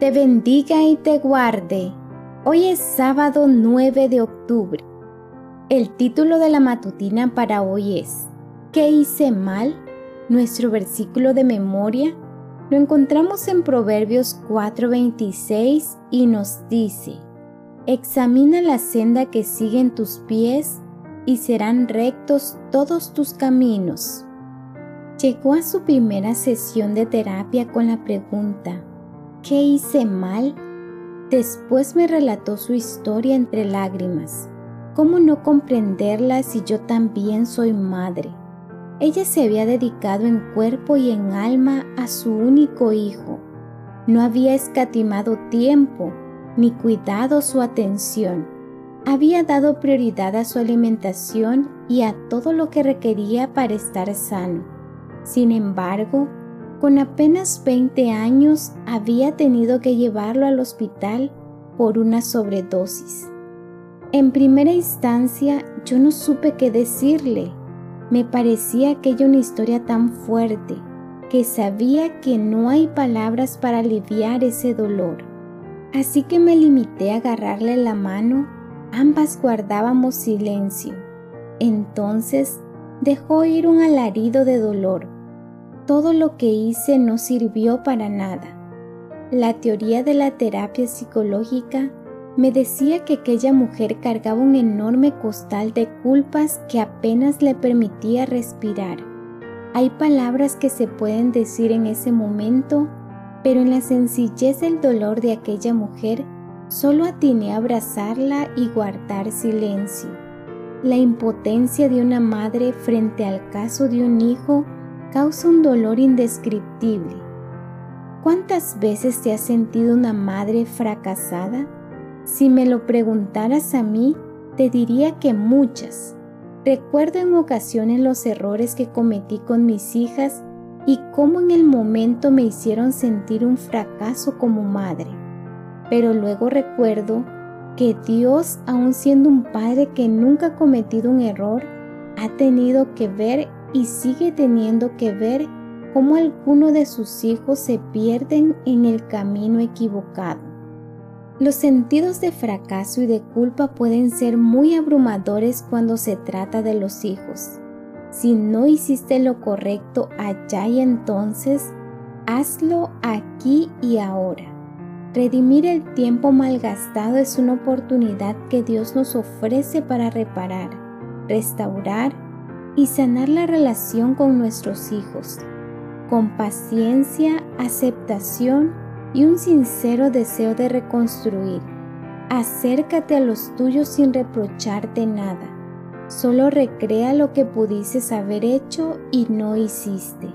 te bendiga y te guarde. Hoy es sábado 9 de octubre. El título de la matutina para hoy es ¿Qué hice mal? Nuestro versículo de memoria lo encontramos en Proverbios 4:26 y nos dice, Examina la senda que siguen tus pies y serán rectos todos tus caminos. Llegó a su primera sesión de terapia con la pregunta, ¿qué hice mal? Después me relató su historia entre lágrimas. ¿Cómo no comprenderla si yo también soy madre? Ella se había dedicado en cuerpo y en alma a su único hijo. No había escatimado tiempo ni cuidado su atención. Había dado prioridad a su alimentación y a todo lo que requería para estar sano. Sin embargo, con apenas 20 años había tenido que llevarlo al hospital por una sobredosis. En primera instancia yo no supe qué decirle me parecía aquella una historia tan fuerte que sabía que no hay palabras para aliviar ese dolor. Así que me limité a agarrarle la mano, ambas guardábamos silencio. Entonces dejó ir un alarido de dolor. Todo lo que hice no sirvió para nada. La teoría de la terapia psicológica me decía que aquella mujer cargaba un enorme costal de culpas que apenas le permitía respirar. Hay palabras que se pueden decir en ese momento, pero en la sencillez del dolor de aquella mujer solo atiné a abrazarla y guardar silencio. La impotencia de una madre frente al caso de un hijo causa un dolor indescriptible. ¿Cuántas veces te has sentido una madre fracasada? Si me lo preguntaras a mí, te diría que muchas. Recuerdo en ocasiones los errores que cometí con mis hijas y cómo en el momento me hicieron sentir un fracaso como madre. Pero luego recuerdo que Dios, aun siendo un padre que nunca ha cometido un error, ha tenido que ver y sigue teniendo que ver cómo algunos de sus hijos se pierden en el camino equivocado. Los sentidos de fracaso y de culpa pueden ser muy abrumadores cuando se trata de los hijos. Si no hiciste lo correcto allá y entonces, hazlo aquí y ahora. Redimir el tiempo malgastado es una oportunidad que Dios nos ofrece para reparar, restaurar y sanar la relación con nuestros hijos. Con paciencia, aceptación y un sincero deseo de reconstruir. Acércate a los tuyos sin reprocharte nada. Solo recrea lo que pudieses haber hecho y no hiciste.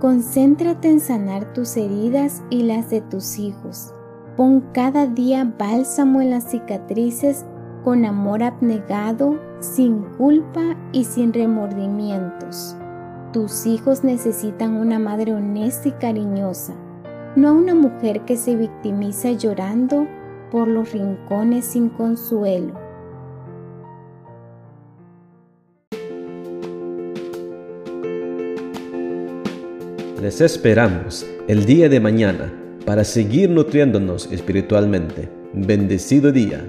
Concéntrate en sanar tus heridas y las de tus hijos. Pon cada día bálsamo en las cicatrices con amor abnegado, sin culpa y sin remordimientos. Tus hijos necesitan una madre honesta y cariñosa no a una mujer que se victimiza llorando por los rincones sin consuelo. Les esperamos el día de mañana para seguir nutriéndonos espiritualmente. Bendecido día.